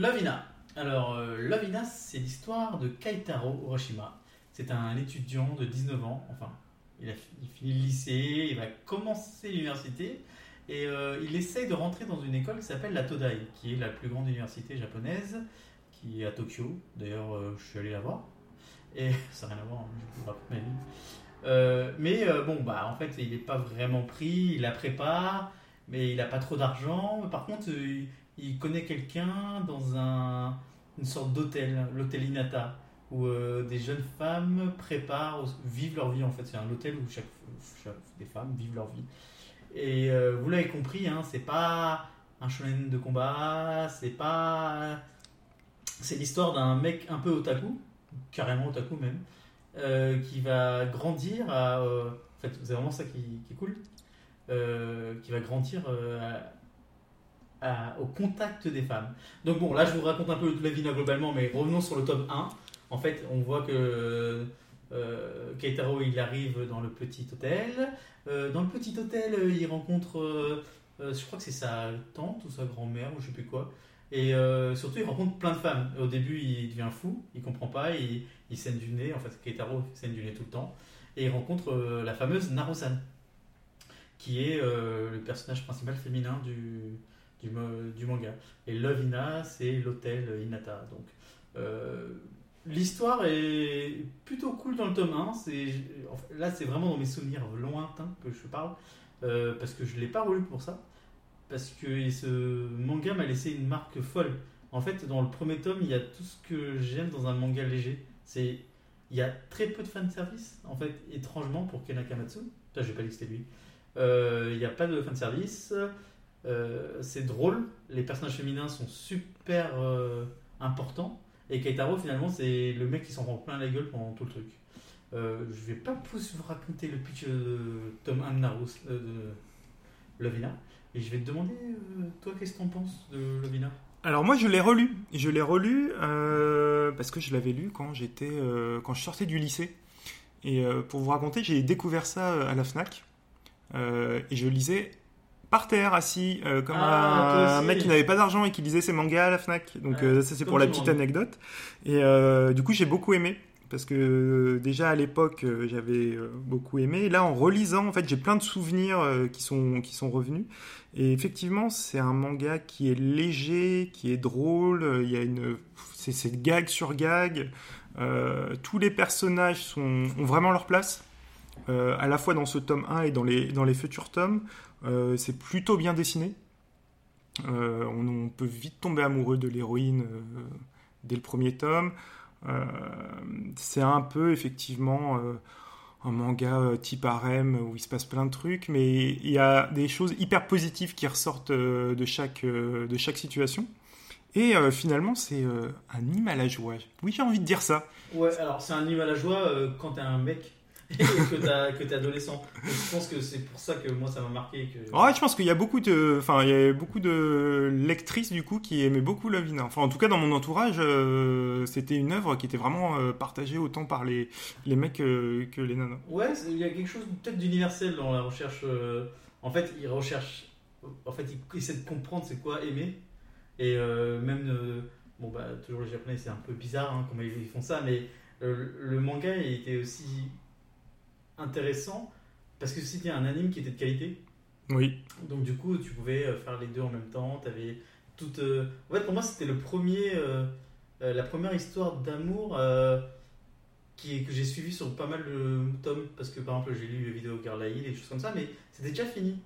Lovina. Alors, euh, Lovina, c'est l'histoire de Kaitaro Oroshima. C'est un étudiant de 19 ans, enfin, il a il finit le lycée, il va commencer l'université, et euh, il essaye de rentrer dans une école qui s'appelle la Todai, qui est la plus grande université japonaise, qui est à Tokyo. D'ailleurs, euh, je suis allé la voir, et ça n'a rien à voir, hein, je vous raconte ma vie. Mais bon, bah en fait, il n'est pas vraiment pris, il la prépare, mais il n'a pas trop d'argent. Par contre, il connaît quelqu'un dans un, une sorte d'hôtel, l'hôtel Inata, où euh, des jeunes femmes préparent, vivent leur vie en fait. C'est un hôtel où chaque, chaque- des femmes vivent leur vie. Et euh, vous l'avez compris, hein, c'est pas un shonen de combat, c'est pas. C'est l'histoire d'un mec un peu otaku, carrément otaku même, euh, qui va grandir à. en fait, c'est vraiment ça qui, qui est cool. qui va grandir à- au contact des femmes. Donc bon, là je vous raconte un peu la vie globalement, mais revenons sur le tome 1. En fait, on voit que euh, Keitaro il arrive dans le petit hôtel. Euh, dans le petit hôtel, euh, il rencontre, euh, je crois que c'est sa tante ou sa grand-mère ou je sais plus quoi. Et surtout, il rencontre plein de femmes. Au début, il devient fou, il comprend pas, il, il saigne du nez. En fait, Keitaro saigne du nez tout le temps. Et il rencontre la fameuse Narusan, qui est le personnage principal féminin du, du, manga. Et Lovina, c'est l'hôtel Inata. Donc, euh, l'histoire est plutôt cool dans le tome 1. C'est, en fait, là, c'est vraiment dans mes souvenirs lointains que je parle, euh, parce que je ne l'ai pas relu pour ça. Parce que ce manga m'a laissé une marque folle. En fait, dans le premier tome, il y a tout ce que j'aime dans un manga léger. C'est il y a très peu de fanservice, en fait, étrangement, pour Ken Akamatsu. Putain, j'ai pas dit que c'était lui. Euh, Il n'y a pas de fanservice. Euh, c'est drôle. Les personnages féminins sont super euh, importants. Et Keitaro, finalement, c'est le mec qui s'en rend plein la gueule pendant tout le truc. Euh, je vais pas plus vous raconter le pitch de tome 1 de Narus, euh, de Lovina. Et je vais te demander, euh, toi, qu'est-ce que t'en penses de Lovina? Alors moi je l'ai relu, je l'ai relu euh, parce que je l'avais lu quand j'étais euh, quand je sortais du lycée. Et euh, pour vous raconter, j'ai découvert ça euh, à la Fnac Euh, et je lisais par terre assis euh, comme Ah, un, mec qui n'avait pas d'argent et qui lisait ses mangas à la Fnac. Donc euh, ça c'est pour la petite anecdote. Et euh, du coup j'ai beaucoup aimé parce que déjà à l'époque j'avais beaucoup aimé. Et là en relisant en fait j'ai plein de souvenirs qui sont qui sont revenus. Et effectivement, c'est un manga qui est léger, qui est drôle. Il y a une, c'est, gag sur gag. Tous les personnages sont, ont vraiment leur place, euh, à la fois dans ce tome 1 et dans les, dans les futurs tomes. Euh, c'est plutôt bien dessiné. Euh, on, peut vite tomber amoureux de l'héroïne euh, dès le premier tome. C'est un peu effectivement un manga type harem où il se passe plein de trucs, mais il y a des choses hyper positives qui ressortent de, chaque, de chaque situation. Et finalement, c'est un hymne à la joie. Oui, j'ai envie de dire ça. Ouais, alors c'est un hymne à la joie quand t'es un mec que t'es adolescent. Donc, je pense que c'est pour ça que moi ça m'a marqué. Que... Ouais, je pense qu'il y a beaucoup de, enfin, il y a beaucoup de lectrices du coup qui aimaient beaucoup Lovina. Enfin, en tout cas, dans mon entourage, euh, c'était une œuvre qui était vraiment euh, partagée autant par les, les mecs euh, que les nanas. Ouais, il y a quelque chose peut-être d'universel dans la recherche. En fait, ils recherchent. En fait, ils essaient de comprendre c'est quoi aimer. Et même. Bon, bah, toujours les japonais, c'est un peu bizarre hein, comment ils font ça, mais le manga il était aussi intéressant parce que c'était un anime qui était de qualité. Oui. Donc du coup, tu pouvais euh, faire les deux en même temps. T'avais toute. euh, En fait, pour moi, c'était le premier, euh, la première histoire d'amour euh, qui que j'ai suivi sur pas mal de tomes parce que par exemple, j'ai lu les vidéos Girl Hill et des choses comme ça, mais c'était déjà fini.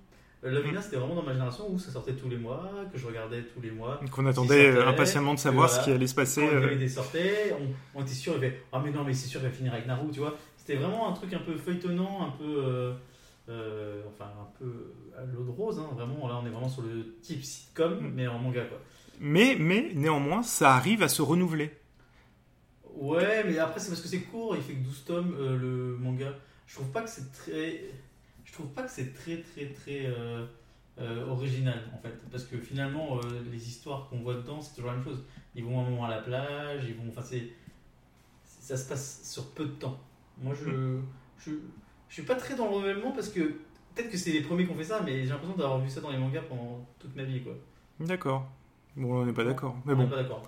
Lovina, c'était vraiment dans ma génération où ça sortait tous les mois, que je regardais tous les mois. Donc on attendait sortait, impatiemment de savoir voilà. ce qui allait se passer. Quand sortait, on, on était sûr, il fait Ah, mais non, mais c'est sûr qu'il va finir avec Naru, tu vois. C'était vraiment un truc un peu feuilletonnant, un peu. euh, euh, enfin, un peu à l'eau de rose, hein, vraiment. Là, on est vraiment sur le type sitcom, Mm. mais en manga, quoi. Mais, mais néanmoins, ça arrive à se renouveler. Ouais, mais après, c'est parce que c'est court, il fait que 12 tomes, euh, le manga. Je trouve pas que c'est très. Je trouve pas que c'est très, très, très. euh, original en fait parce que finalement euh, les histoires qu'on voit dedans c'est toujours la même chose ils vont un moment à la plage ils vont enfin c'est ça se passe sur peu de temps moi je je, je suis pas très dans le renouvellement parce que peut-être que c'est les premiers qui ont fait ça mais j'ai l'impression d'avoir vu ça dans les mangas pendant toute ma vie quoi D'accord. Bon, on n'est pas d'accord. Mais On bon, pas d'accord.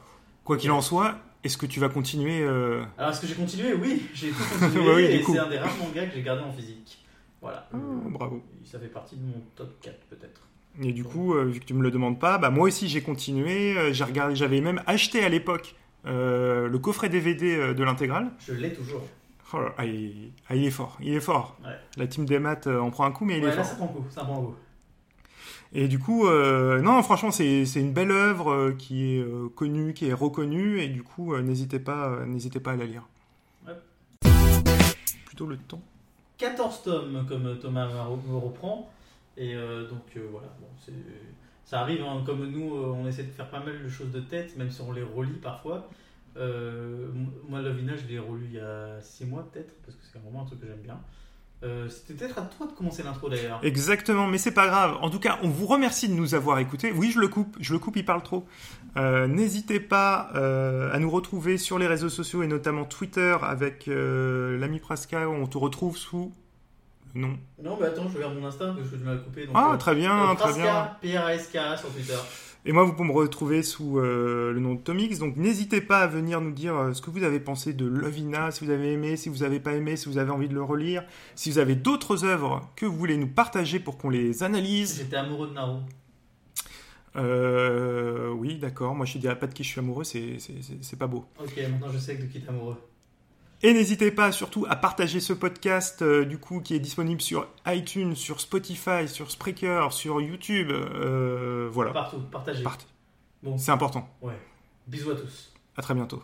quoi qu'il en soit, est-ce que tu vas continuer euh, Alors, est-ce que j'ai continué? Oui, j'ai tout continué. Bah oui, et c'est un des rares mangas que j'ai gardé en physique. Voilà. ah, Bravo. Ça fait partie de mon top 4 peut-être. Et du coup, euh, vu que tu me le demandes pas, bah moi aussi j'ai continué. euh, j'ai regardé, j'avais même acheté à l'époque le coffret DVD de l'intégrale. Je l'ai toujours. Oh là, ah, il, ah, il est fort, il est fort. Ouais. La team des maths euh, en prend un coup, mais il est là, fort. ça prend coup. Ça prend coup. Et du coup, euh, non, franchement, c'est une belle œuvre euh, qui est euh, connue, qui est reconnue, et du coup, euh, n'hésitez pas, n'hésitez pas à la lire. Ouais. Plutôt le temps. 14 tomes, comme Thomas me reprend. Et donc voilà, bon, ça arrive, hein, comme nous, on essaie de faire pas mal de choses de tête, même si on les relit parfois. Euh, moi, Lovina, je l'ai relu il y a 6 mois peut-être, parce que c'est vraiment un truc que j'aime bien. Euh, C'était peut-être à toi de commencer l'intro d'ailleurs. Exactement, mais c'est pas grave. En tout cas, on vous remercie de nous avoir écoutés. Oui, je le coupe, je le coupe, il parle trop. Euh, N'hésitez pas euh, à nous retrouver sur les réseaux sociaux et notamment Twitter avec l'ami Praska. On te retrouve sous le nom. Non, mais attends, je regarde mon Insta, parce que tu m'as coupé. Donc, Ah, euh, très bien, euh, très bien. Praska, P-R-A-S-K sur Twitter. Et moi, vous pouvez me retrouver sous euh, le nom de Tomix. Donc, n'hésitez pas à venir nous dire euh, ce que vous avez pensé de Lovina, si vous avez aimé, si vous n'avez pas aimé, si vous avez envie de le relire, si vous avez d'autres œuvres que vous voulez nous partager pour qu'on les analyse. J'étais amoureux de Naro. Euh, oui, d'accord. Moi, je te dirais pas de qui je suis amoureux, c'est pas beau. Ok, maintenant je sais de qui t'es amoureux. Et n'hésitez pas surtout à partager ce podcast, euh, du coup, qui est disponible sur iTunes, sur Spotify, sur Spreaker, sur YouTube. euh, voilà. Partout, partagez. Part- Bon, C'est important. ouais. Bisous à tous. À très bientôt.